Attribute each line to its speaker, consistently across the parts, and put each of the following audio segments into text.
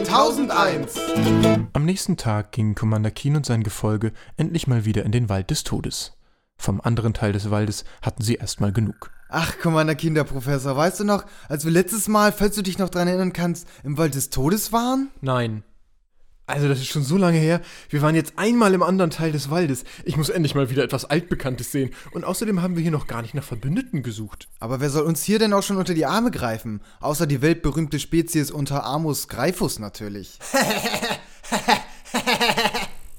Speaker 1: Episode 1001.
Speaker 2: Am nächsten Tag gingen Commander Keen und sein Gefolge endlich mal wieder in den Wald des Todes. Vom anderen Teil des Waldes hatten sie erstmal genug.
Speaker 1: Ach, Commander Kinderprofessor, weißt du noch, als wir letztes Mal, falls du dich noch dran erinnern kannst, im Wald des Todes waren?
Speaker 3: Nein. Also, das ist schon so lange her. Wir waren jetzt einmal im anderen Teil des Waldes. Ich muss endlich mal wieder etwas Altbekanntes sehen. Und außerdem haben wir hier noch gar nicht nach Verbündeten gesucht.
Speaker 1: Aber wer soll uns hier denn auch schon unter die Arme greifen? Außer die weltberühmte Spezies unter Amus Greifus natürlich.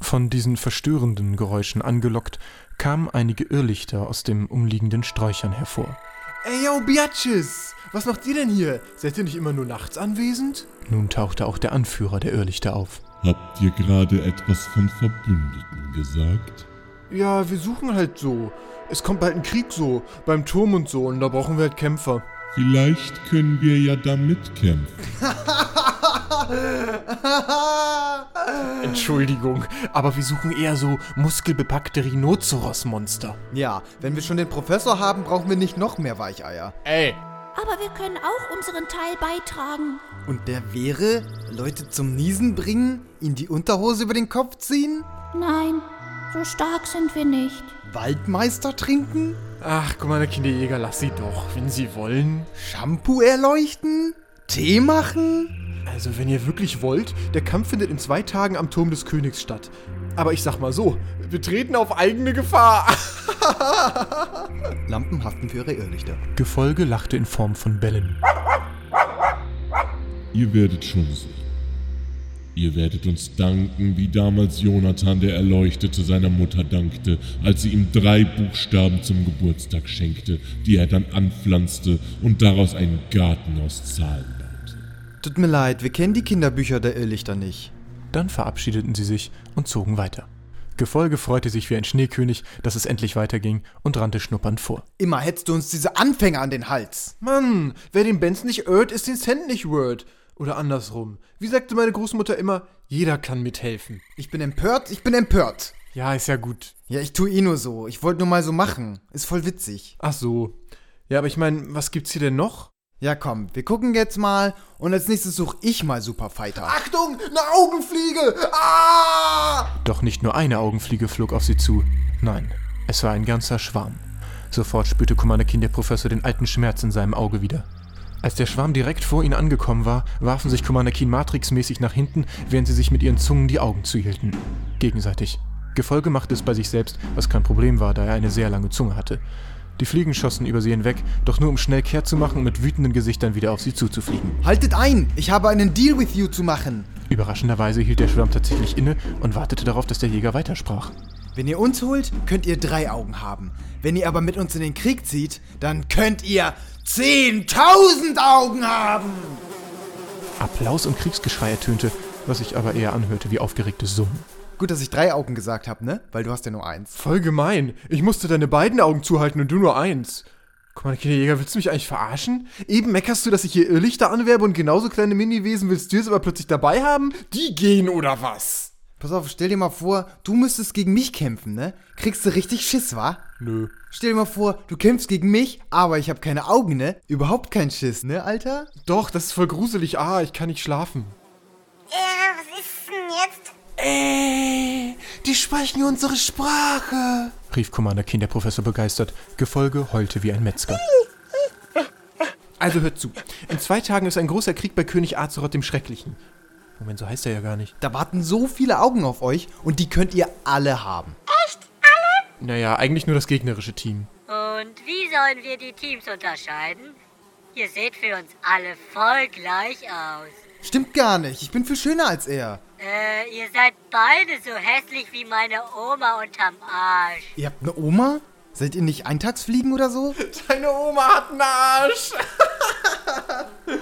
Speaker 2: Von diesen verstörenden Geräuschen angelockt, kamen einige Irrlichter aus dem umliegenden Sträuchern hervor.
Speaker 3: Ey, yo, Biatches! Was macht ihr denn hier? Seid ihr nicht immer nur nachts anwesend?
Speaker 2: Nun tauchte auch der Anführer der Irrlichter auf.
Speaker 4: Habt ihr gerade etwas von Verbündeten gesagt?
Speaker 3: Ja, wir suchen halt so. Es kommt bald ein Krieg so, beim Turm und so, und da brauchen wir halt Kämpfer.
Speaker 4: Vielleicht können wir ja da mitkämpfen.
Speaker 3: Entschuldigung, aber wir suchen eher so muskelbepackte Rhinoceros-Monster.
Speaker 1: Ja, wenn wir schon den Professor haben, brauchen wir nicht noch mehr Weicheier.
Speaker 3: Ey,
Speaker 5: Aber wir können auch unseren Teil beitragen.
Speaker 1: Und der wäre, Leute zum Niesen bringen, ihnen die Unterhose über den Kopf ziehen,
Speaker 5: Nein, so stark sind wir nicht.
Speaker 1: Waldmeister trinken,
Speaker 3: ach, Commander Kinderjäger, lass sie doch, wenn sie wollen.
Speaker 1: Shampoo erleuchten, Tee machen.
Speaker 3: Also, wenn ihr wirklich wollt, der Kampf findet in zwei Tagen am Turm des Königs statt. Aber ich sag mal so, wir treten auf eigene Gefahr.
Speaker 1: Lampen haften für ihre Irrlichter.
Speaker 2: Gefolge lachte in Form von Bällen.
Speaker 4: Ihr werdet schon sehen. Ihr werdet uns danken, wie damals Jonathan der Erleuchtete seiner Mutter dankte, als sie ihm drei Buchstaben zum Geburtstag schenkte, die er dann anpflanzte und daraus einen Garten aus Zahlen baute.
Speaker 1: Tut mir leid, wir kennen die Kinderbücher der Irrlichter nicht.
Speaker 2: Dann verabschiedeten sie sich und zogen weiter. Gefolge freute sich wie ein Schneekönig, dass es endlich weiterging und rannte schnuppernd vor.
Speaker 1: Immer hetzt du uns diese Anfänger an den Hals.
Speaker 3: Mann, wer den Benz nicht ört, ist den Cent nicht word. Oder andersrum. Wie sagte meine Großmutter immer, jeder kann mithelfen.
Speaker 1: Ich bin empört, ich bin empört.
Speaker 3: Ja, ist ja gut.
Speaker 1: Ja, ich tue eh nur so. Ich wollte nur mal so machen. Ist voll witzig.
Speaker 3: Ach so. Ja, aber ich meine, was gibt's hier denn noch?
Speaker 1: Ja, komm, wir gucken jetzt mal und als nächstes suche ich mal Superfighter.
Speaker 3: Achtung, eine Augenfliege! Ah!
Speaker 2: Doch nicht nur eine Augenfliege flog auf sie zu. Nein, es war ein ganzer Schwarm. Sofort spürte Commander Keen der Professor den alten Schmerz in seinem Auge wieder. Als der Schwarm direkt vor ihnen angekommen war, warfen sich Commander Keen matrixmäßig nach hinten, während sie sich mit ihren Zungen die Augen zuhielten. Gegenseitig. Gefolge machte es bei sich selbst, was kein Problem war, da er eine sehr lange Zunge hatte. Die Fliegen schossen über sie hinweg, doch nur um schnell kehrt zu machen und mit wütenden Gesichtern wieder auf sie zuzufliegen.
Speaker 1: Haltet ein! Ich habe einen Deal with you zu machen.
Speaker 2: Überraschenderweise hielt der Schwarm tatsächlich inne und wartete darauf, dass der Jäger weitersprach.
Speaker 1: Wenn ihr uns holt, könnt ihr drei Augen haben. Wenn ihr aber mit uns in den Krieg zieht, dann könnt ihr 10.000 Augen haben!
Speaker 2: Applaus und Kriegsgeschrei ertönte, was sich aber eher anhörte wie aufgeregtes Summen.
Speaker 1: Gut, dass ich drei Augen gesagt habe, ne? Weil du hast ja nur eins.
Speaker 3: Voll gemein. Ich musste deine beiden Augen zuhalten und du nur eins. Commander Kinderjäger, willst du mich eigentlich verarschen? Eben meckerst du, dass ich hier Irrlichter anwerbe und genauso kleine Miniwesen willst du jetzt aber plötzlich dabei haben? Die gehen oder was?
Speaker 1: Pass auf, stell dir mal vor, du müsstest gegen mich kämpfen, ne? Kriegst du richtig Schiss, wa?
Speaker 3: Nö.
Speaker 1: Stell dir mal vor, du kämpfst gegen mich, aber ich habe keine Augen, ne? Überhaupt kein Schiss, ne, Alter?
Speaker 3: Doch, das ist voll gruselig. Ah, ich kann nicht schlafen.
Speaker 6: Äh, was ist denn jetzt?
Speaker 3: Ey, die sprechen unsere Sprache.
Speaker 2: rief Commander Keen der Professor begeistert. Gefolge heulte wie ein Metzger.
Speaker 3: Also hört zu. In zwei Tagen ist ein großer Krieg bei König Azeroth dem Schrecklichen. Moment, so heißt er ja gar nicht.
Speaker 1: Da warten so viele Augen auf euch und die könnt ihr alle haben.
Speaker 3: Naja, eigentlich nur das gegnerische Team.
Speaker 6: Und wie sollen wir die Teams unterscheiden? Ihr seht für uns alle voll gleich aus.
Speaker 1: Stimmt gar nicht, ich bin viel schöner als er.
Speaker 6: Äh, ihr seid beide so hässlich wie meine Oma unterm Arsch.
Speaker 1: Ihr habt eine Oma? Seid ihr nicht Eintagsfliegen oder so?
Speaker 3: Deine Oma hat einen Arsch.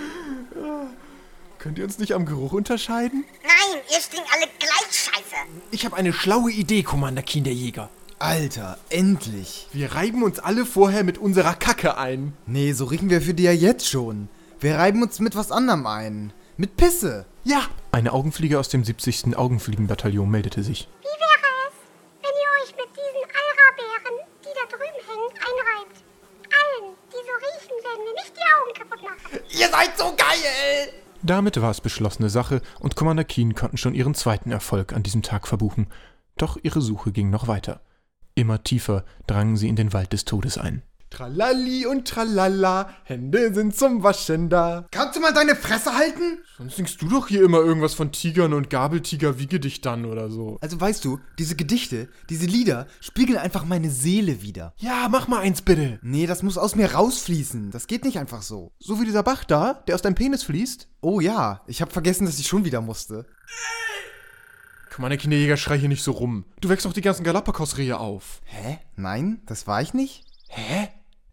Speaker 3: Könnt ihr uns nicht am Geruch unterscheiden?
Speaker 6: Nein, ihr stinkt alle gleich scheiße.
Speaker 3: Ich habe eine schlaue Idee, Commander Kinderjäger.
Speaker 1: Alter, endlich.
Speaker 3: Wir reiben uns alle vorher mit unserer Kacke ein.
Speaker 1: Nee, so riechen wir für die ja jetzt schon. Wir reiben uns mit was anderem ein. Mit Pisse.
Speaker 3: Ja,
Speaker 2: Eine Augenfliege aus dem 70. Augenfliegenbataillon meldete sich.
Speaker 7: Wie wäre es, wenn ihr euch mit diesen Alra-Bären, die da drüben hängen, einreibt? Allen, die so riechen, werden wir nicht die Augen kaputt machen.
Speaker 3: ihr seid so geil.
Speaker 2: Damit war es beschlossene Sache und Commander Keen konnten schon ihren zweiten Erfolg an diesem Tag verbuchen. Doch ihre Suche ging noch weiter. Immer tiefer drangen sie in den Wald des Todes ein.
Speaker 3: Tralalli und tralala, Hände sind zum Waschen da.
Speaker 1: Kannst du mal deine Fresse halten?
Speaker 3: Sonst singst du doch hier immer irgendwas von Tigern und Gabeltiger wiege dich dann oder so.
Speaker 1: Also weißt du, diese Gedichte, diese Lieder spiegeln einfach meine Seele wider.
Speaker 3: Ja, mach mal eins bitte.
Speaker 1: Nee, das muss aus mir rausfließen. Das geht nicht einfach so.
Speaker 3: So wie dieser Bach da, der aus deinem Penis fließt.
Speaker 1: Oh ja, ich hab vergessen, dass ich schon wieder musste.
Speaker 3: Komm der Kinderjäger, schrei hier nicht so rum. Du wächst doch die ganzen Galapagos-Rehe auf.
Speaker 1: Hä? Nein, das war ich nicht?
Speaker 3: Hä?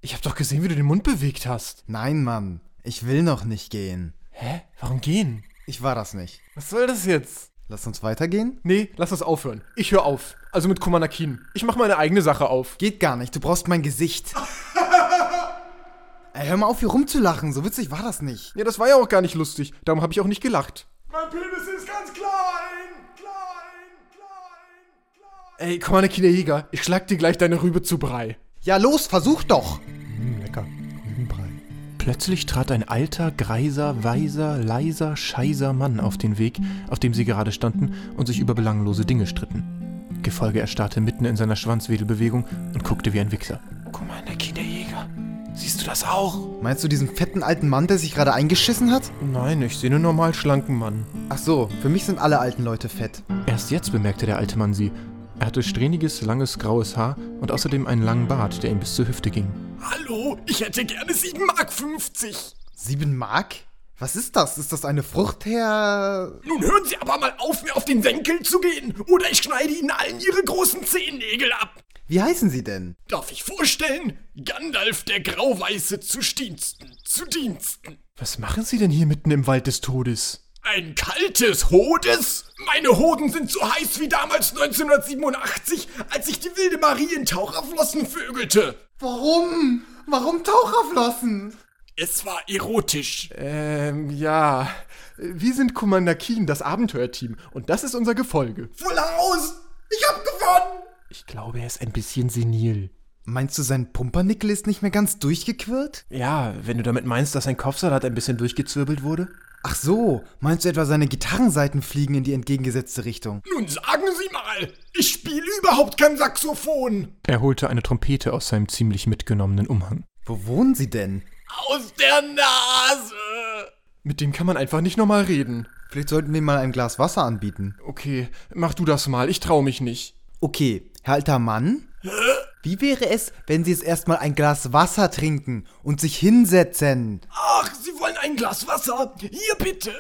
Speaker 3: Ich hab doch gesehen, wie du den Mund bewegt hast.
Speaker 1: Nein, Mann. Ich will noch nicht gehen.
Speaker 3: Hä? Warum gehen?
Speaker 1: Ich war das nicht.
Speaker 3: Was soll das jetzt?
Speaker 1: Lass uns weitergehen?
Speaker 3: Nee, lass uns aufhören. Ich höre auf. Also mit Kumanakin. Ich mach meine eigene Sache auf.
Speaker 1: Geht gar nicht, du brauchst mein Gesicht. Ey, hör mal auf, hier rumzulachen. So witzig war das nicht.
Speaker 3: Ja, das war ja auch gar nicht lustig. Darum habe ich auch nicht gelacht.
Speaker 8: Mein Penis ist ganz klein, klein, klein, klein.
Speaker 3: Ey, Kumanakin der Jäger, ich schlag dir gleich deine Rübe zu Brei.
Speaker 1: Ja, los, versuch doch.
Speaker 3: Hm, lecker. Rübenbrei.
Speaker 2: Plötzlich trat ein alter, greiser, weiser, leiser, scheiser Mann auf den Weg, auf dem sie gerade standen und sich über belanglose Dinge stritten. Gefolge erstarrte mitten in seiner Schwanzwedelbewegung und guckte wie ein Wichser.
Speaker 3: Guck mal, der Kinderjäger. Siehst du das auch?
Speaker 1: Meinst du diesen fetten alten Mann, der sich gerade eingeschissen hat?
Speaker 3: Nein, ich sehe einen normal schlanken Mann.
Speaker 1: Ach so, für mich sind alle alten Leute fett.
Speaker 2: Erst jetzt bemerkte der alte Mann sie. Er hatte strähniges, langes, graues Haar und außerdem einen langen Bart, der ihm bis zur Hüfte ging.
Speaker 8: Hallo, ich hätte gerne 7 Mark 50.
Speaker 1: Sieben Mark? Was ist das? Ist das eine Frucht, Herr...
Speaker 8: Nun hören Sie aber mal auf, mir auf den Senkel zu gehen, oder ich schneide Ihnen allen Ihre großen Zehennägel ab.
Speaker 1: Wie heißen Sie denn?
Speaker 8: Darf ich vorstellen? Gandalf der Grauweiße zu Diensten, zu Diensten.
Speaker 3: Was machen Sie denn hier mitten im Wald des Todes?
Speaker 8: Ein kaltes Hodes? Meine Hoden sind so heiß wie damals 1987, als ich die wilde Marie in Taucherflossen vögelte.
Speaker 1: Warum? Warum Taucherflossen?
Speaker 8: Es war erotisch.
Speaker 3: Ähm, ja. Wir sind Commander Keen, das Abenteuerteam. Und das ist unser Gefolge.
Speaker 8: Voll Haus! Ich hab gewonnen!
Speaker 3: Ich glaube, er ist ein bisschen senil.
Speaker 1: Meinst du, sein Pumpernickel ist nicht mehr ganz durchgequirlt?
Speaker 3: Ja, wenn du damit meinst, dass sein Kopfsalat ein bisschen durchgezwirbelt wurde?
Speaker 1: Ach so, meinst du etwa seine Gitarrenseiten fliegen in die entgegengesetzte Richtung?
Speaker 8: Nun sagen Sie mal, ich spiele überhaupt kein Saxophon.
Speaker 2: Er holte eine Trompete aus seinem ziemlich mitgenommenen Umhang.
Speaker 1: Wo wohnen Sie denn?
Speaker 8: Aus der Nase.
Speaker 3: Mit dem kann man einfach nicht normal reden.
Speaker 1: Vielleicht sollten wir ihm mal ein Glas Wasser anbieten.
Speaker 3: Okay, mach du das mal, ich trau mich nicht.
Speaker 1: Okay, Herr alter Mann? Wie wäre es, wenn Sie jetzt erstmal ein Glas Wasser trinken und sich hinsetzen?
Speaker 8: Ach, Sie wollen ein Glas Wasser? Hier bitte.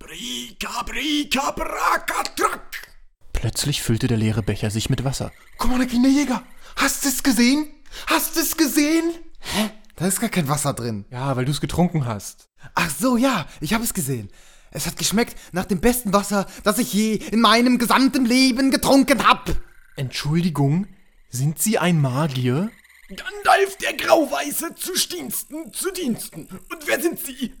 Speaker 8: Brika, brika, braka, track.
Speaker 2: Plötzlich füllte der leere Becher sich mit Wasser.
Speaker 3: Commander Kinderjäger, hast du es gesehen? Hast du es gesehen?
Speaker 1: Hä? Da ist gar kein Wasser drin.
Speaker 3: Ja, weil du es getrunken hast.
Speaker 1: Ach so, ja, ich habe es gesehen. Es hat geschmeckt nach dem besten Wasser, das ich je in meinem gesamten Leben getrunken hab.
Speaker 3: Entschuldigung, sind Sie ein Magier?
Speaker 8: Gandalf der Grauweiße zu Diensten, zu Diensten. Und wer sind Sie?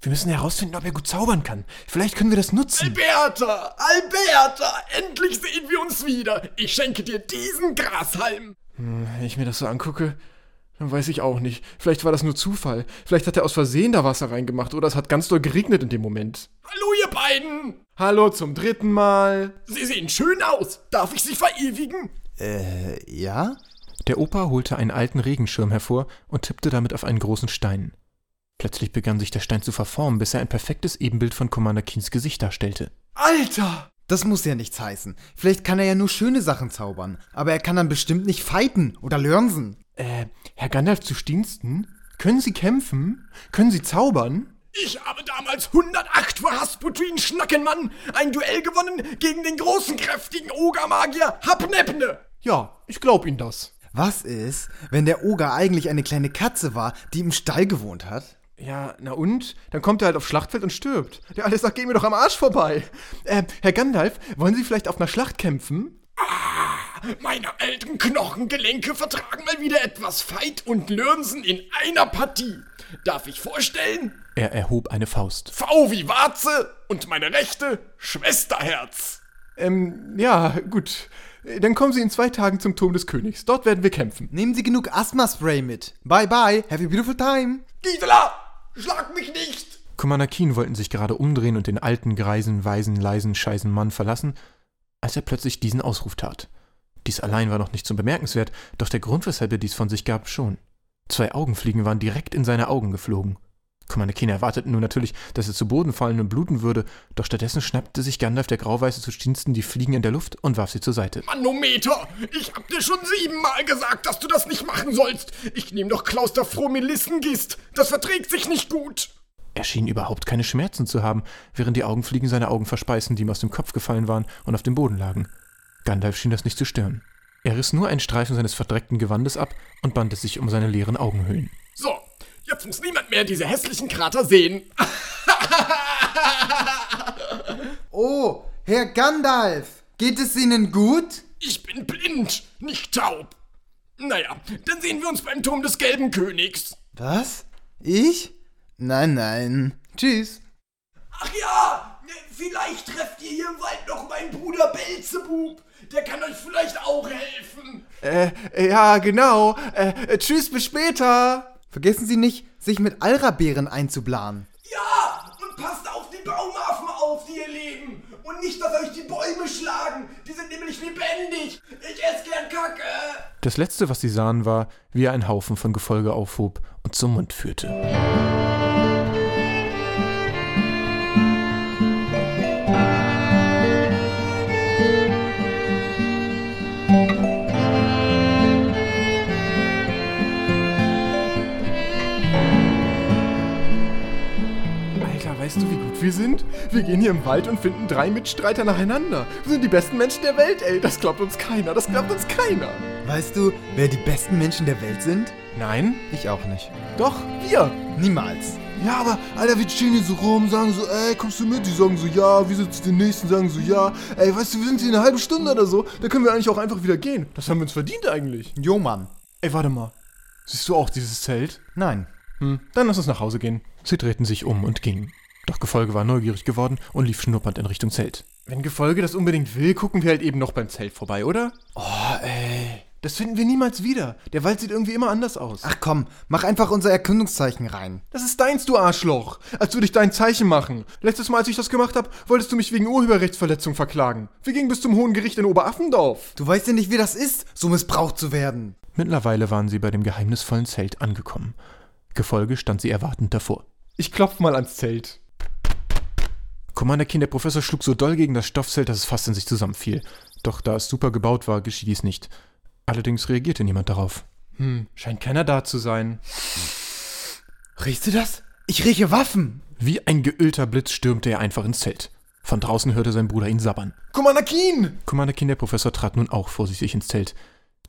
Speaker 3: Wir müssen herausfinden, ob er gut zaubern kann. Vielleicht können wir das nutzen.
Speaker 8: Alberta, Alberta, endlich sehen wir uns wieder. Ich schenke dir diesen Grashalm.
Speaker 3: Hm, wenn ich mir das so angucke, dann weiß ich auch nicht. Vielleicht war das nur Zufall. Vielleicht hat er aus Versehen da Wasser reingemacht oder es hat ganz doll geregnet in dem Moment.
Speaker 8: Hallo, ihr beiden.
Speaker 3: Hallo zum dritten Mal.
Speaker 8: Sie sehen schön aus. Darf ich Sie verewigen?
Speaker 1: Äh, ja?
Speaker 2: Der Opa holte einen alten Regenschirm hervor und tippte damit auf einen großen Stein. Plötzlich begann sich der Stein zu verformen, bis er ein perfektes Ebenbild von Commander Keens Gesicht darstellte.
Speaker 3: Alter!
Speaker 1: Das muss ja nichts heißen. Vielleicht kann er ja nur schöne Sachen zaubern. Aber er kann dann bestimmt nicht fighten oder lörnsen.
Speaker 3: Äh, Herr Gandalf zu Diensten? Können Sie kämpfen? Können Sie zaubern?
Speaker 8: Ich habe damals 108 vor Hasputin Schnackenmann ein Duell gewonnen gegen den großen, kräftigen Ogermagier Hapnepne.
Speaker 3: Ja, ich glaub Ihnen das.
Speaker 1: Was ist, wenn der Oger eigentlich eine kleine Katze war, die im Stall gewohnt hat?
Speaker 3: Ja, na und? Dann kommt er halt aufs Schlachtfeld und stirbt. Der alles sagt, geh mir doch am Arsch vorbei. Äh, Herr Gandalf, wollen Sie vielleicht auf einer Schlacht kämpfen?
Speaker 8: Ah, meine alten Knochengelenke vertragen mal wieder etwas Fight und Lörnsen in einer Partie. Darf ich vorstellen?
Speaker 2: Er erhob eine Faust.
Speaker 8: V wie Warze und meine rechte Schwesterherz.
Speaker 3: Ähm, ja, gut. Dann kommen Sie in zwei Tagen zum Turm des Königs. Dort werden wir kämpfen.
Speaker 1: Nehmen Sie genug Asthma-Spray mit. Bye bye, have a beautiful time.
Speaker 8: Gisela, schlag mich nicht!
Speaker 2: Commander Keen wollten sich gerade umdrehen und den alten, greisen, weisen, leisen, scheißen Mann verlassen, als er plötzlich diesen Ausruf tat. Dies allein war noch nicht so bemerkenswert, doch der Grund, weshalb er dies von sich gab, schon. Zwei Augenfliegen waren direkt in seine Augen geflogen. Commander Keen erwartete nun natürlich, dass er zu Boden fallen und bluten würde, doch stattdessen schnappte sich Gandalf der Grauweiße zu Stinsten die Fliegen in der Luft und warf sie zur Seite.
Speaker 8: Manometer, ich hab dir schon siebenmal gesagt, dass du das nicht machen sollst. Ich nehm doch Klausterfromelissengist. Das verträgt sich nicht gut.
Speaker 2: Er schien überhaupt keine Schmerzen zu haben, während die Augenfliegen seine Augen verspeisten, die ihm aus dem Kopf gefallen waren und auf dem Boden lagen. Gandalf schien das nicht zu stören. Er riss nur einen Streifen seines verdreckten Gewandes ab und band es sich um seine leeren Augenhöhlen.
Speaker 8: So, jetzt muss niemand mehr diese hässlichen Krater sehen.
Speaker 1: Oh, Herr Gandalf, geht es Ihnen gut?
Speaker 8: Ich bin blind, nicht taub. Naja, dann sehen wir uns beim Turm des Gelben Königs.
Speaker 1: Was? Ich? Nein, nein. Tschüss.
Speaker 8: Ach ja, vielleicht trefft ihr hier im Wald noch meinen Bruder Belzebub. Der kann euch vielleicht auch helfen.
Speaker 3: Äh, ja, genau. Äh, äh, tschüss, bis später.
Speaker 1: Vergessen Sie nicht, sich mit Alrabeeren einzuplanen.
Speaker 8: Ja, und passt auf die Baumaffen auf, die ihr leben. Und nicht, dass euch die Bäume schlagen. Die sind nämlich lebendig. Ich esse gern Kacke.
Speaker 2: Das letzte, was sie sahen, war, wie er einen Haufen von Gefolge aufhob und zum Mund führte.
Speaker 3: Gut wir sind? Wir gehen hier im Wald und finden drei Mitstreiter nacheinander. Wir sind die besten Menschen der Welt, ey. Das glaubt uns keiner. Das glaubt uns keiner.
Speaker 1: Weißt du, wer die besten Menschen der Welt sind?
Speaker 3: Nein?
Speaker 1: Ich auch nicht.
Speaker 3: Doch, wir.
Speaker 1: Niemals.
Speaker 3: Ja, aber, Alter, wir chillen hier so rum, sagen so, ey, kommst du mit? Die sagen so, ja, wir zu den Nächsten, sagen so, ja. Ey, weißt du, wir sind hier eine halbe Stunde oder so, da können wir eigentlich auch einfach wieder gehen. Das haben wir uns verdient eigentlich.
Speaker 1: Jo, Mann.
Speaker 3: Ey, warte mal. Siehst du auch dieses Zelt?
Speaker 1: Nein.
Speaker 3: Hm, dann lass uns nach Hause gehen.
Speaker 2: Sie drehten sich um und gingen. Doch Gefolge war neugierig geworden und lief schnuppernd in Richtung Zelt.
Speaker 3: Wenn Gefolge das unbedingt will, gucken wir halt eben noch beim Zelt vorbei, oder?
Speaker 1: Oh, ey.
Speaker 3: Das finden wir niemals wieder. Der Wald sieht irgendwie immer anders aus.
Speaker 1: Ach komm, mach einfach unser Erkundungszeichen rein.
Speaker 3: Das ist deins, du Arschloch. Als würde ich dein Zeichen machen. Letztes Mal, als ich das gemacht habe, wolltest du mich wegen Urheberrechtsverletzung verklagen. Wir gingen bis zum Hohen Gericht in Oberaffendorf.
Speaker 1: Du weißt ja nicht, wie das ist, so missbraucht zu werden.
Speaker 2: Mittlerweile waren sie bei dem geheimnisvollen Zelt angekommen. Gefolge stand sie erwartend davor.
Speaker 3: Ich klopf mal ans Zelt.
Speaker 2: Commander Keen, der Professor schlug so doll gegen das Stoffzelt, dass es fast in sich zusammenfiel. Doch da es super gebaut war, geschah dies nicht. Allerdings reagierte niemand darauf.
Speaker 3: Hm, scheint keiner da zu sein.
Speaker 1: Riechst du das? Ich rieche Waffen.
Speaker 2: Wie ein geölter Blitz stürmte er einfach ins Zelt. Von draußen hörte sein Bruder ihn sabbern.
Speaker 3: Commander Keen!
Speaker 2: Commander Keen, der Professor, trat nun auch vorsichtig ins Zelt.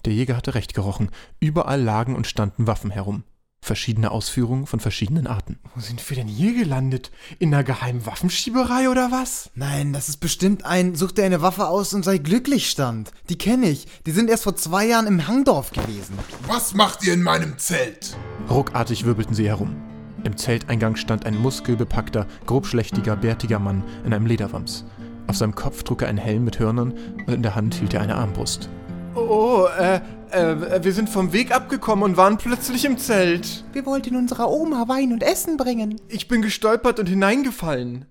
Speaker 2: Der Jäger hatte recht gerochen. Überall lagen und standen Waffen herum. Verschiedene Ausführungen von verschiedenen Arten.
Speaker 3: Wo sind wir denn hier gelandet? In einer geheimen Waffenschieberei oder was?
Speaker 1: Nein, das ist bestimmt ein Such dir eine Waffe aus und sei glücklich Stand. Die kenne ich. Die sind erst vor zwei Jahren im Hangdorf gewesen.
Speaker 9: Was macht ihr in meinem Zelt?
Speaker 2: Ruckartig wirbelten sie herum. Im Zelteingang stand ein muskelbepackter, grobschlächtiger, bärtiger Mann in einem Lederwams. Auf seinem Kopf trug er einen Helm mit Hörnern und in der Hand hielt er eine Armbrust.
Speaker 3: Oh, äh, äh, wir sind vom Weg abgekommen und waren plötzlich im Zelt.
Speaker 1: Wir wollten unserer Oma Wein und Essen bringen.
Speaker 3: Ich bin gestolpert und hineingefallen.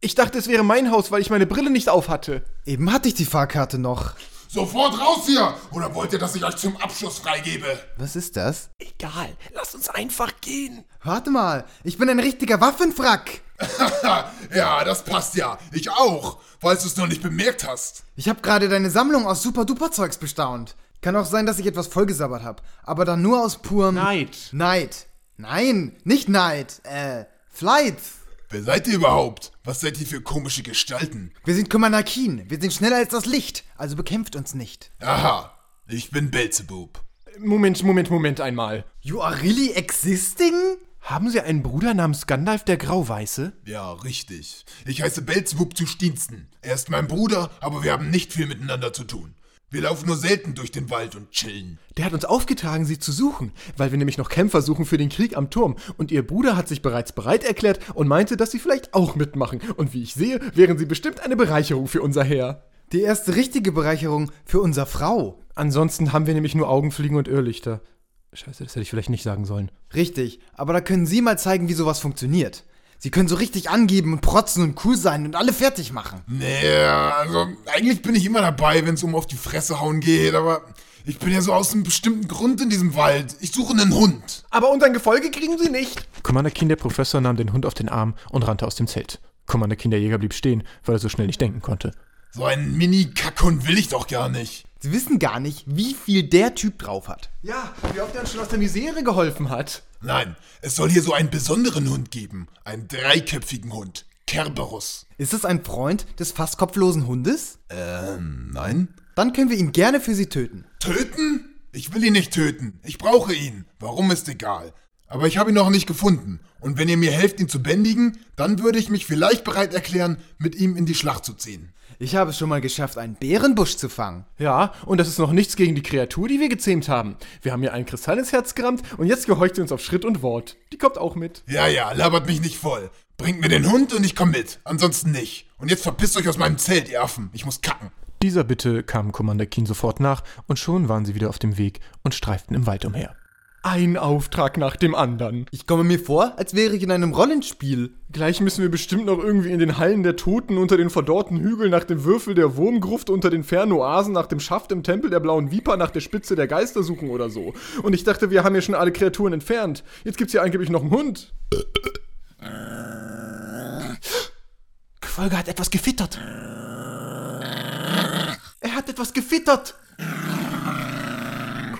Speaker 3: Ich dachte, es wäre mein Haus, weil ich meine Brille nicht auf hatte.
Speaker 1: Eben hatte ich die Fahrkarte noch.
Speaker 9: Sofort raus hier! Oder wollt ihr, dass ich euch zum Abschluss freigebe?
Speaker 1: Was ist das?
Speaker 8: Egal, lass uns einfach gehen.
Speaker 1: Warte mal, ich bin ein richtiger Waffenfrack.
Speaker 9: ja, das passt ja. Ich auch, falls du es noch nicht bemerkt hast.
Speaker 1: Ich habe gerade deine Sammlung aus Super-Duper-Zeugs bestaunt. Kann auch sein, dass ich etwas vollgesabbert habe. Aber dann nur aus purem...
Speaker 3: Neid.
Speaker 1: Neid. Nein, nicht Neid. Äh, Flight.
Speaker 9: Wer seid ihr überhaupt? Was seid ihr für komische Gestalten?
Speaker 1: Wir sind Keen. Wir sind schneller als das Licht. Also bekämpft uns nicht.
Speaker 9: Aha, ich bin Belzebub.
Speaker 3: Moment, Moment, Moment einmal.
Speaker 1: You are really existing?
Speaker 3: Haben Sie einen Bruder namens Gandalf der Grauweiße?
Speaker 9: Ja, richtig. Ich heiße Belzebub zu Stiensten. Er ist mein Bruder, aber wir haben nicht viel miteinander zu tun. Wir laufen nur selten durch den Wald und chillen.
Speaker 3: Der hat uns aufgetragen, sie zu suchen, weil wir nämlich noch Kämpfer suchen für den Krieg am Turm. Und ihr Bruder hat sich bereits bereit erklärt und meinte, dass sie vielleicht auch mitmachen. Und wie ich sehe, wären sie bestimmt eine Bereicherung für unser Heer.
Speaker 1: Die erste richtige Bereicherung für unser Frau.
Speaker 3: Ansonsten haben wir nämlich nur Augenfliegen und Irrlichter. Scheiße, das hätte ich vielleicht nicht sagen sollen.
Speaker 1: Richtig, aber da können Sie mal zeigen, wie sowas funktioniert. Sie können so richtig angeben und protzen und cool sein und alle fertig machen.
Speaker 9: Nee, also eigentlich bin ich immer dabei, wenn es um auf die Fresse hauen geht, aber ich bin ja so aus einem bestimmten Grund in diesem Wald. Ich suche einen Hund.
Speaker 3: Aber unser Gefolge kriegen sie nicht.
Speaker 2: Commander Keen, der Professor, nahm den Hund auf den Arm und rannte aus dem Zelt. Commander Keen, der Jäger, blieb stehen, weil er so schnell nicht denken konnte.
Speaker 9: So einen Mini-Kackhund will ich doch gar nicht.
Speaker 1: Sie wissen gar nicht, wie viel der Typ drauf hat.
Speaker 3: Ja, wie oft er uns schon aus der Misere geholfen hat.
Speaker 9: Nein, es soll hier so einen besonderen Hund geben. Einen dreiköpfigen Hund. Kerberus.
Speaker 1: Ist es ein Freund des fast kopflosen Hundes?
Speaker 9: Ähm, nein.
Speaker 1: Dann können wir ihn gerne für Sie töten.
Speaker 9: Töten? Ich will ihn nicht töten. Ich brauche ihn. Warum ist egal. Aber ich habe ihn noch nicht gefunden. Und wenn ihr mir helft, ihn zu bändigen, dann würde ich mich vielleicht bereit erklären, mit ihm in die Schlacht zu ziehen.
Speaker 1: Ich habe es schon mal geschafft, einen Bärenbusch zu fangen.
Speaker 3: Ja, und das ist noch nichts gegen die Kreatur, die wir gezähmt haben. Wir haben ihr ein Kristall ins Herz gerammt und jetzt gehorcht sie uns auf Schritt und Wort. Die kommt auch mit.
Speaker 9: Ja, ja, labert mich nicht voll. Bringt mir den Hund und ich komm mit. Ansonsten nicht. Und jetzt verpisst euch aus meinem Zelt, ihr Affen. Ich muss kacken.
Speaker 2: Dieser Bitte kam Commander Keen sofort nach und schon waren sie wieder auf dem Weg und streiften im Wald umher.
Speaker 3: Ein Auftrag nach dem anderen.
Speaker 1: Ich komme mir vor, als wäre ich in einem Rollenspiel.
Speaker 3: Gleich müssen wir bestimmt noch irgendwie in den Hallen der Toten unter den verdorrten Hügeln nach dem Würfel der Wurmgruft unter den fernen Oasen nach dem Schaft im Tempel der blauen Viper nach der Spitze der Geister suchen oder so. Und ich dachte, wir haben ja schon alle Kreaturen entfernt. Jetzt gibt's hier angeblich noch einen Hund.
Speaker 1: Gefolge hat etwas gefittert.
Speaker 3: Er hat etwas gefittert.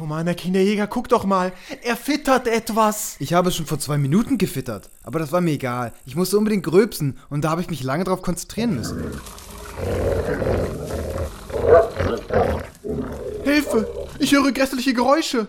Speaker 3: Commander Kinderjäger, guck doch mal. Er fittert etwas.
Speaker 1: Ich habe schon vor zwei Minuten gefittert, aber das war mir egal. Ich musste unbedingt gröbsen und da habe ich mich lange drauf konzentrieren müssen.
Speaker 3: Hilfe! Ich höre grässliche Geräusche.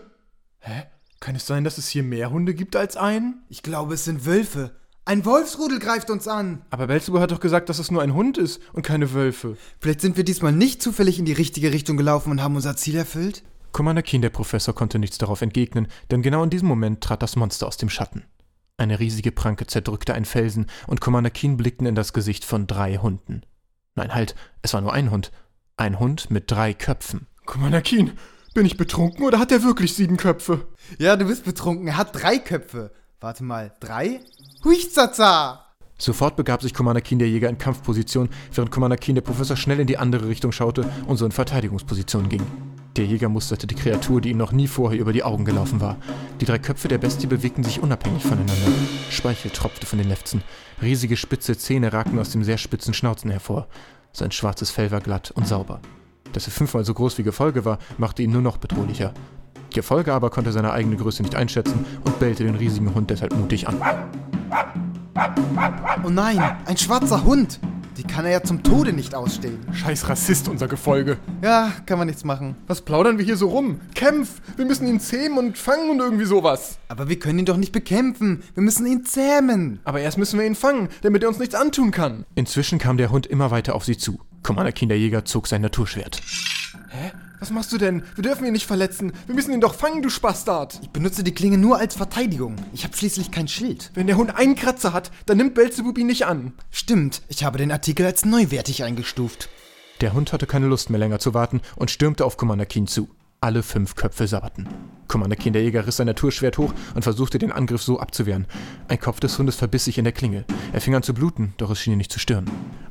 Speaker 3: Hä? Kann es sein, dass es hier mehr Hunde gibt als einen?
Speaker 1: Ich glaube, es sind Wölfe. Ein Wolfsrudel greift uns an.
Speaker 3: Aber Belzebub hat doch gesagt, dass es nur ein Hund ist und keine Wölfe.
Speaker 1: Vielleicht sind wir diesmal nicht zufällig in die richtige Richtung gelaufen und haben unser Ziel erfüllt?
Speaker 2: Commander Keen, der Professor, konnte nichts darauf entgegnen, denn genau in diesem Moment trat das Monster aus dem Schatten. Eine riesige Pranke zerdrückte einen Felsen und Commander Keen blickten in das Gesicht von drei Hunden. Nein, halt, es war nur ein Hund. Ein Hund mit drei Köpfen.
Speaker 3: Commander Keen, bin ich betrunken oder hat er wirklich sieben Köpfe?
Speaker 1: Ja, du bist betrunken. Er hat drei Köpfe. Warte mal, drei? Huichzaza!
Speaker 2: Sofort begab sich Commander Keen der Jäger in Kampfposition, während Commander Keen der Professor schnell in die andere Richtung schaute und so in Verteidigungsposition ging. Der Jäger musterte die Kreatur, die ihm noch nie vorher über die Augen gelaufen war. Die drei Köpfe der Bestie bewegten sich unabhängig voneinander. Speichel tropfte von den Lefzen. Riesige spitze Zähne ragten aus dem sehr spitzen Schnauzen hervor. Sein schwarzes Fell war glatt und sauber. Dass er fünfmal so groß wie Gefolge war, machte ihn nur noch bedrohlicher. Gefolge aber konnte seine eigene Größe nicht einschätzen und bellte den riesigen Hund deshalb mutig an.
Speaker 1: Oh nein, ein schwarzer Hund! Die kann er ja zum Tode nicht ausstehen.
Speaker 3: Scheiß Rassist, unser Gefolge.
Speaker 1: Ja, kann man nichts machen.
Speaker 3: Was plaudern wir hier so rum? Kämpf! Wir müssen ihn zähmen und fangen und irgendwie sowas.
Speaker 1: Aber wir können ihn doch nicht bekämpfen. Wir müssen ihn zähmen.
Speaker 3: Aber erst müssen wir ihn fangen, damit er uns nichts antun kann.
Speaker 2: Inzwischen kam der Hund immer weiter auf sie zu. Commander Kinderjäger zog sein Naturschwert.
Speaker 3: Hä? Was machst du denn? Wir dürfen ihn nicht verletzen. Wir müssen ihn doch fangen, du Spastard.
Speaker 1: Ich benutze die Klinge nur als Verteidigung. Ich habe schließlich kein Schild.
Speaker 3: Wenn der Hund einen Kratzer hat, dann nimmt Belzebub ihn nicht an.
Speaker 1: Stimmt, ich habe den Artikel als neuwertig eingestuft.
Speaker 2: Der Hund hatte keine Lust mehr länger zu warten und stürmte auf Commander Keen zu. Alle fünf Köpfe sabberten. Commander Keen der Jäger riss sein Naturschwert hoch und versuchte den Angriff so abzuwehren. Ein Kopf des Hundes verbiss sich in der Klinge. Er fing an zu bluten, doch es schien ihn nicht zu stören.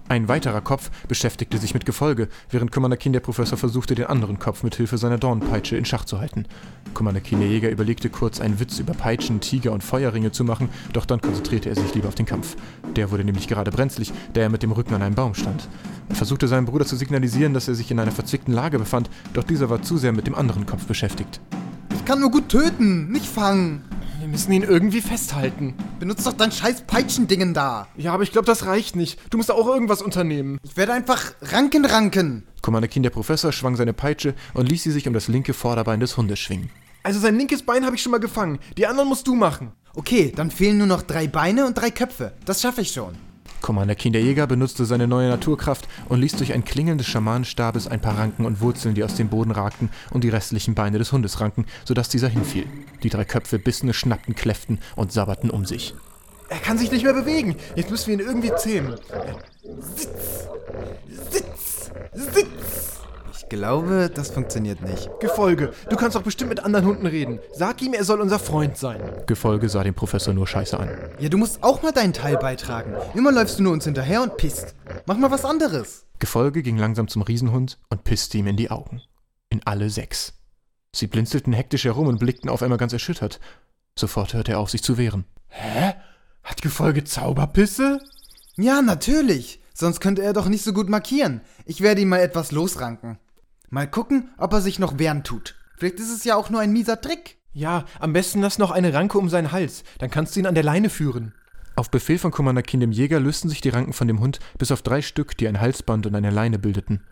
Speaker 2: Ein weiterer Kopf beschäftigte sich mit Gefolge, während Commander Keen der Professor versuchte, den anderen Kopf mit Hilfe seiner Dornpeitsche in Schach zu halten. Commander Keen der Jäger überlegte kurz, einen Witz über Peitschen, Tiger und Feuerringe zu machen, doch dann konzentrierte er sich lieber auf den Kampf. Der wurde nämlich gerade brenzlig, da er mit dem Rücken an einem Baum stand. Er versuchte seinem Bruder zu signalisieren, dass er sich in einer verzwickten Lage befand, doch dieser war zu sehr mit dem anderen Kopf beschäftigt.
Speaker 1: Ich kann nur gut töten, nicht fangen.
Speaker 3: Wir müssen ihn irgendwie festhalten.
Speaker 1: Benutz doch dein scheiß Peitschendingen da.
Speaker 3: Ja, aber ich glaube, das reicht nicht. Du musst auch irgendwas unternehmen.
Speaker 1: Ich werde einfach ranken ranken.
Speaker 2: Commander Keen der Professor schwang seine Peitsche und ließ sie sich um das linke Vorderbein des Hundes schwingen.
Speaker 3: Also sein linkes Bein habe ich schon mal gefangen. Die anderen musst du machen.
Speaker 1: Okay, dann fehlen nur noch drei Beine und drei Köpfe. Das schaffe ich schon.
Speaker 2: Commander Keen der Jäger benutzte seine neue Naturkraft und ließ durch ein Klingeln des Schamanenstabes ein paar Ranken und Wurzeln, die aus dem Boden ragten, und die restlichen Beine des Hundes ranken, sodass dieser hinfiel. Die drei Köpfe bissen, schnappten, kläfften und sabberten um sich.
Speaker 3: Er kann sich nicht mehr bewegen. Jetzt müssen wir ihn irgendwie zähmen. Sitz! Sitz! Sitz!
Speaker 1: Ich glaube, das funktioniert nicht.
Speaker 3: Gefolge, du kannst doch bestimmt mit anderen Hunden reden. Sag ihm, er soll unser Freund sein.
Speaker 2: Gefolge sah den Professor nur scheiße an.
Speaker 1: Ja, du musst auch mal deinen Teil beitragen. Immer läufst du nur uns hinterher und pisst. Mach mal was anderes.
Speaker 2: Gefolge ging langsam zum Riesenhund und pisste ihm in die Augen. In alle sechs. Sie blinzelten hektisch herum und blickten auf einmal ganz erschüttert. Sofort hörte er auf, sich zu wehren.
Speaker 3: Hä? Hat Gefolge Zauberpisse?
Speaker 1: Ja, natürlich. Sonst könnte er doch nicht so gut markieren. Ich werde ihn mal etwas losranken. Mal gucken, ob er sich noch wehren tut. Vielleicht ist es ja auch nur ein mieser Trick.
Speaker 3: Ja, am besten lass noch eine Ranke um seinen Hals. Dann kannst du ihn an der Leine führen.
Speaker 2: Auf Befehl von Commander Keen dem Jäger lösten sich die Ranken von dem Hund bis auf drei Stück, die ein Halsband und eine Leine bildeten.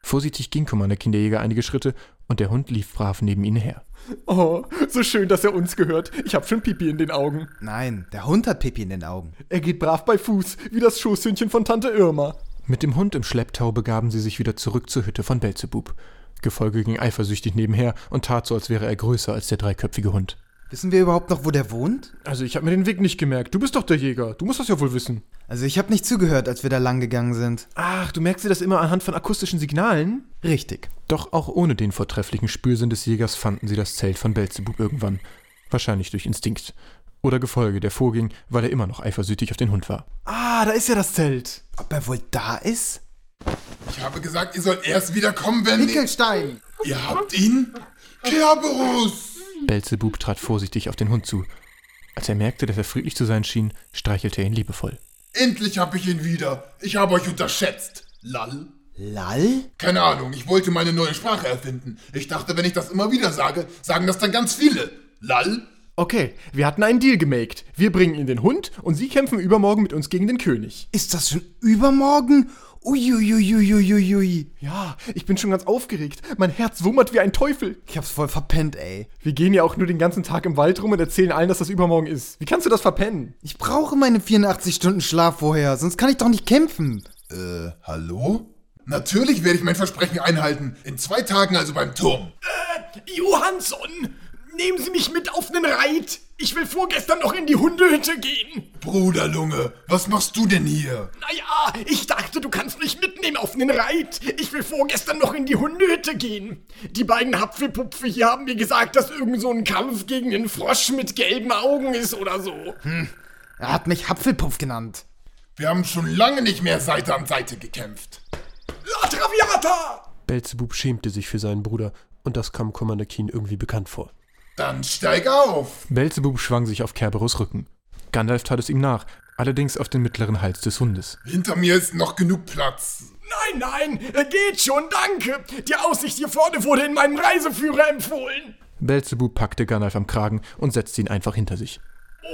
Speaker 2: Vorsichtig ging Commander Keen der Jäger einige Schritte und der Hund lief brav neben ihnen her.
Speaker 3: Oh, so schön, dass er uns gehört. Ich hab schon Pipi in den Augen.
Speaker 1: Nein, der Hund hat Pipi in den Augen.
Speaker 3: Er geht brav bei Fuß, wie das Schoßhündchen von Tante Irma.
Speaker 2: Mit dem Hund im Schlepptau begaben sie sich wieder zurück zur Hütte von Belzebub. Gefolge ging eifersüchtig nebenher und tat so, als wäre er größer als der dreiköpfige Hund.
Speaker 1: Wissen wir überhaupt noch, wo der wohnt?
Speaker 3: Also ich hab mir den Weg nicht gemerkt. Du bist doch der Jäger. Du musst das ja wohl wissen.
Speaker 1: Also ich habe nicht zugehört, als wir da lang gegangen sind.
Speaker 3: Ach, du merkst dir das immer anhand von akustischen Signalen?
Speaker 1: Richtig.
Speaker 2: Doch auch ohne den vortrefflichen Spürsinn des Jägers fanden sie das Zelt von Belzebub irgendwann. Wahrscheinlich durch Instinkt. Oder Gefolge, der vorging, weil er immer noch eifersüchtig auf den Hund war.
Speaker 3: Ah, da ist ja das Zelt.
Speaker 1: Ob er wohl da ist?
Speaker 9: Ich habe gesagt, ihr sollt erst wieder kommen, wenn...
Speaker 1: Wickelstein!
Speaker 9: Ihr habt ihn? Kerberus!
Speaker 2: Belzebub trat vorsichtig auf den Hund zu. Als er merkte, dass er friedlich zu sein schien, streichelte er ihn liebevoll.
Speaker 9: Endlich hab ich ihn wieder. Ich habe euch unterschätzt. Lall.
Speaker 1: Lall?
Speaker 9: Keine Ahnung, ich wollte meine neue Sprache erfinden. Ich dachte, wenn ich das immer wieder sage, sagen das dann ganz viele. Lall.
Speaker 3: Okay, wir hatten einen Deal gemaked. Wir bringen ihnen den Hund und sie kämpfen übermorgen mit uns gegen den König.
Speaker 1: Ist das schon übermorgen? Uiuiuiuiuiui.
Speaker 3: Ja, ich bin schon ganz aufgeregt. Mein Herz wummert wie ein Teufel.
Speaker 1: Ich hab's voll verpennt, ey.
Speaker 3: Wir gehen ja auch nur den ganzen Tag im Wald rum und erzählen allen, dass das übermorgen ist. Wie kannst du das verpennen?
Speaker 1: Ich brauche meine 84 Stunden Schlaf vorher, sonst kann ich doch nicht kämpfen.
Speaker 9: Äh, hallo? Natürlich werde ich mein Versprechen einhalten. In zwei Tagen also beim Turm.
Speaker 8: Äh, Johansson, nehmen Sie mich mit auf nen Reit. Ich will vorgestern noch in die Hundehütte gehen.
Speaker 9: Bruderlunge, was machst du denn hier?
Speaker 8: Naja, ich dachte, du kannst mich mitnehmen auf nen Reit. Ich will vorgestern noch in die Hundehütte gehen. Die beiden Hapfelpupfe hier haben mir gesagt, dass irgend so ein Kampf gegen den Frosch mit gelben Augen ist oder so.
Speaker 1: Hm, er hat mich Hapfelpuff genannt.
Speaker 9: Wir haben schon lange nicht mehr Seite an Seite gekämpft.
Speaker 8: La Traviata!
Speaker 2: Belzebub schämte sich für seinen Bruder und das kam Commander Keen irgendwie bekannt vor.
Speaker 9: Dann steig auf!
Speaker 2: Belzebub schwang sich auf Kerberos Rücken. Gandalf tat es ihm nach, allerdings auf den mittleren Hals des Hundes.
Speaker 9: Hinter mir ist noch genug Platz.
Speaker 8: Nein, nein, geht schon, danke. Die Aussicht hier vorne wurde in meinem Reiseführer empfohlen.
Speaker 2: Belzebub packte Gandalf am Kragen und setzte ihn einfach hinter sich.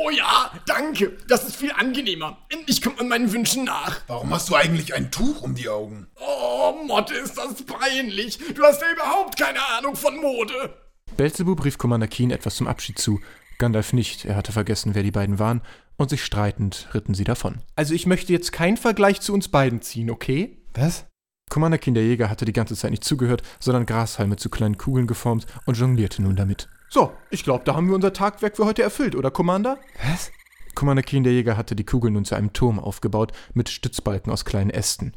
Speaker 8: Oh ja, danke. Das ist viel angenehmer. Endlich kommt man meinen Wünschen nach.
Speaker 9: Warum hast du eigentlich ein Tuch um die Augen?
Speaker 8: Oh, Motte, ist das peinlich. Du hast ja überhaupt keine Ahnung von Mode.
Speaker 2: Belzebub rief Commander Keen etwas zum Abschied zu. Gandalf nicht, er hatte vergessen, wer die beiden waren, und sich streitend ritten sie davon.
Speaker 3: Also ich möchte jetzt keinen Vergleich zu uns beiden ziehen, okay?
Speaker 1: Was?
Speaker 2: Commander Keen der Jäger hatte die ganze Zeit nicht zugehört, sondern Grashalme zu kleinen Kugeln geformt und jonglierte nun damit.
Speaker 3: So, ich glaube, da haben wir unser Tagwerk für heute erfüllt, oder Commander?
Speaker 1: Was?
Speaker 2: Commander Keen der Jäger hatte die Kugeln nun zu einem Turm aufgebaut mit Stützbalken aus kleinen Ästen.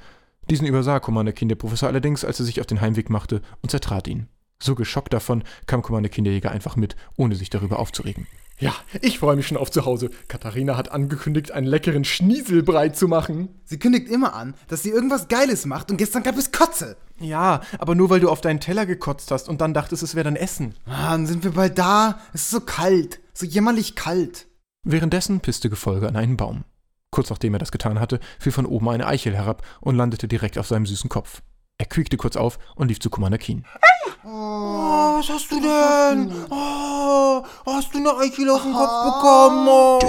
Speaker 2: Diesen übersah Commander Keen der Professor allerdings, als er sich auf den Heimweg machte und zertrat ihn. So geschockt davon kam Commander Keen der Jäger einfach mit, ohne sich darüber aufzuregen.
Speaker 3: Ja, ich freue mich schon auf zu Hause. Katharina hat angekündigt, einen leckeren Schnieselbrei zu machen.
Speaker 1: Sie kündigt immer an, dass sie irgendwas Geiles macht und gestern gab es Kotze.
Speaker 3: Ja, aber nur weil du auf deinen Teller gekotzt hast und dann dachtest, es wäre dein Essen.
Speaker 1: Ah, dann sind wir bald da. Es ist so kalt, so jämmerlich kalt.
Speaker 2: Währenddessen pisste Gefolge an einen Baum. Kurz nachdem er das getan hatte, fiel von oben eine Eichel herab und landete direkt auf seinem süßen Kopf. Er quiekte kurz auf und lief zu Commander Keen.
Speaker 1: Oh, was hast du denn? Oh, hast du eine Eichel auf den Kopf bekommen? Oh.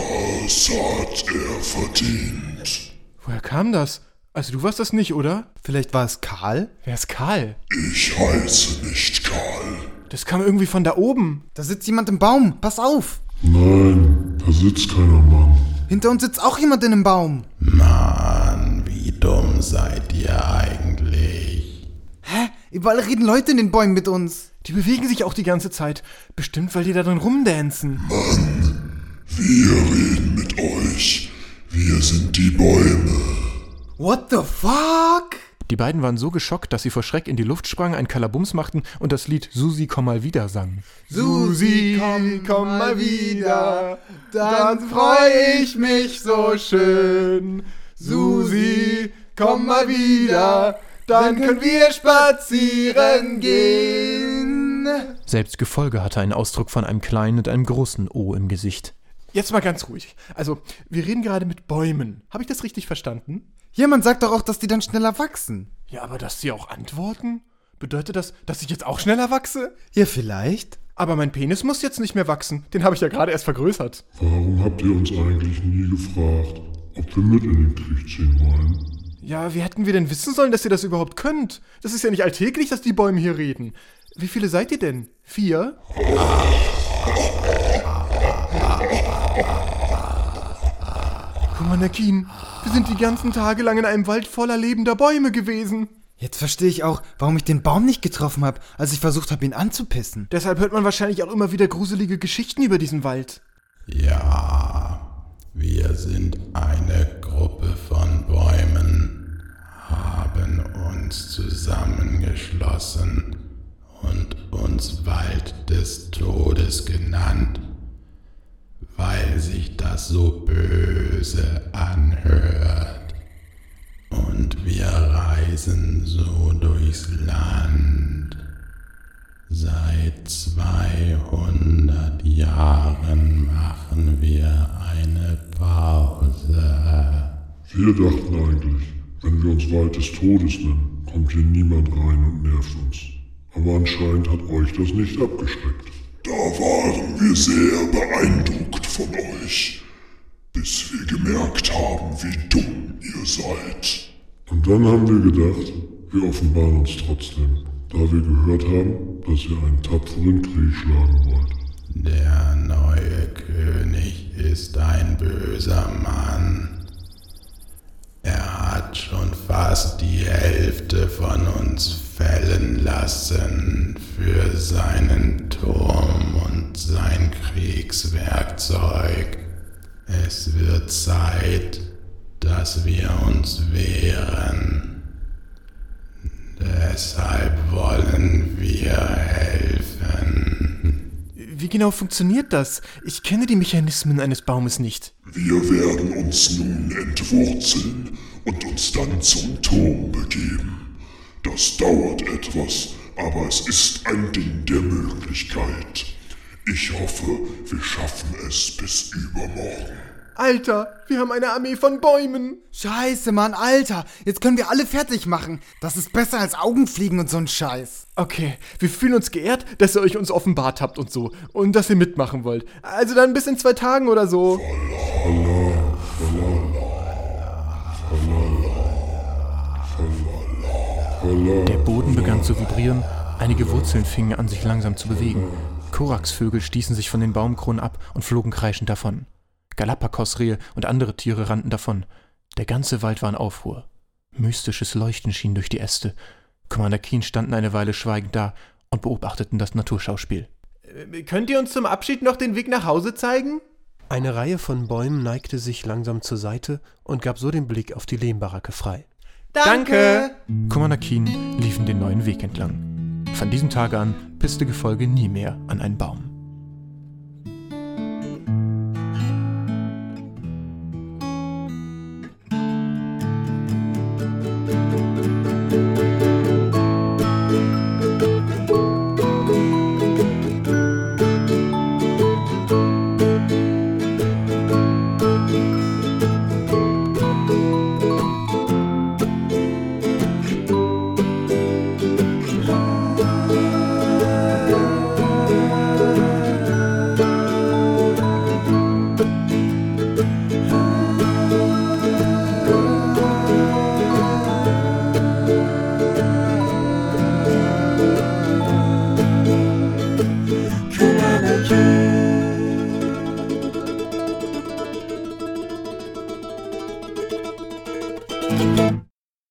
Speaker 10: Das hat er verdient.
Speaker 3: Woher kam das? Also du warst das nicht, oder?
Speaker 1: Vielleicht war es Karl?
Speaker 3: Wer ist Karl?
Speaker 10: Ich heiße nicht Karl.
Speaker 3: Das kam irgendwie von da oben.
Speaker 1: Da sitzt jemand im Baum. Pass auf.
Speaker 10: Nein, da sitzt keiner Mann.
Speaker 1: Hinter uns sitzt auch jemand in einem Baum.
Speaker 11: Mann, wie dumm seid ihr eigentlich?
Speaker 1: Hä? Überall reden Leute in den Bäumen mit uns.
Speaker 3: Die bewegen sich auch die ganze Zeit. Bestimmt, weil die da drin rumdancen.
Speaker 10: Mann, wir reden mit euch. Wir sind die Bäume.
Speaker 1: What the fuck?
Speaker 2: Die beiden waren so geschockt, dass sie vor Schreck in die Luft sprangen, einen Kalabums machten und das Lied Susi, komm mal wieder sangen.
Speaker 3: Susi, komm, komm mal wieder, dann freu ich mich so schön. Susi, komm mal wieder, dann können wir spazieren gehen.
Speaker 2: Selbst Gefolge hatte einen Ausdruck von einem kleinen und einem großen O im Gesicht.
Speaker 3: Jetzt mal ganz ruhig. Also, wir reden gerade mit Bäumen. Habe ich das richtig verstanden?
Speaker 1: Ja, man sagt doch auch, dass die dann schneller wachsen.
Speaker 3: Ja, aber dass sie auch antworten? Bedeutet das, dass ich jetzt auch schneller wachse?
Speaker 1: Ja, vielleicht.
Speaker 3: Aber mein Penis muss jetzt nicht mehr wachsen. Den habe ich ja gerade erst vergrößert.
Speaker 10: Warum habt ihr uns eigentlich nie gefragt, ob wir mit in den Krieg ziehen wollen?
Speaker 3: Ja, wie hätten wir denn wissen sollen, dass ihr das überhaupt könnt? Das ist ja nicht alltäglich, dass die Bäume hier reden. Wie viele seid ihr denn? Vier? Commander Keen, wir sind die ganzen Tage lang in einem Wald voller lebender Bäume gewesen.
Speaker 1: Jetzt verstehe ich auch, warum ich den Baum nicht getroffen habe, als ich versucht habe, ihn anzupissen.
Speaker 3: Deshalb hört man wahrscheinlich auch immer wieder gruselige Geschichten über diesen Wald.
Speaker 11: Ja, wir sind eine Gruppe von uns zusammengeschlossen und uns Wald des Todes genannt, weil sich das so böse anhört. Und wir reisen so durchs Land. Seit 200 Jahren machen wir eine Pause.
Speaker 10: Wir dachten eigentlich, wenn wir uns Wald des Todes nennen, kommt hier niemand rein und nervt uns. Aber anscheinend hat euch das nicht abgeschreckt.
Speaker 12: Da waren wir sehr beeindruckt von euch, bis wir gemerkt haben, wie dumm ihr seid.
Speaker 10: Und dann haben wir gedacht, wir offenbaren uns trotzdem, da wir gehört haben, dass ihr einen tapferen Krieg schlagen wollt.
Speaker 11: Der neue König ist ein böser Mann. Er hat schon fast die Hälfte von uns fällen lassen für seinen Turm und sein Kriegswerkzeug. Es wird Zeit, dass wir uns wehren. Deshalb wollen wir helfen.
Speaker 3: Wie genau funktioniert das? Ich kenne die Mechanismen eines Baumes nicht.
Speaker 12: Wir werden uns nun entwurzeln und uns dann zum Turm begeben. Das dauert etwas, aber es ist ein Ding der Möglichkeit. Ich hoffe, wir schaffen es bis übermorgen.
Speaker 3: Alter, wir haben eine Armee von Bäumen.
Speaker 1: Scheiße, Mann, Alter. Jetzt können wir alle fertig machen. Das ist besser als Augenfliegen und so ein Scheiß.
Speaker 3: Okay, wir fühlen uns geehrt, dass ihr euch uns offenbart habt und so. Und dass ihr mitmachen wollt. Also dann bis in zwei Tagen oder so.
Speaker 2: Der Boden begann zu vibrieren, einige Wurzeln fingen an, sich langsam zu bewegen. Koraxvögel stießen sich von den Baumkronen ab und flogen kreischend davon. Galapagosrehe und andere Tiere rannten davon. Der ganze Wald war in Aufruhr. Mystisches Leuchten schien durch die Äste. Commander Keen standen eine Weile schweigend da und beobachteten das Naturschauspiel.
Speaker 3: Äh, könnt ihr uns zum Abschied noch den Weg nach Hause zeigen?
Speaker 13: Eine Reihe von Bäumen neigte sich langsam zur Seite und gab so den Blick auf die Lehmbaracke frei.
Speaker 3: Danke!
Speaker 2: Commander Keen liefen den neuen Weg entlang. Von diesem Tage an pisste Gefolge nie mehr an einen Baum.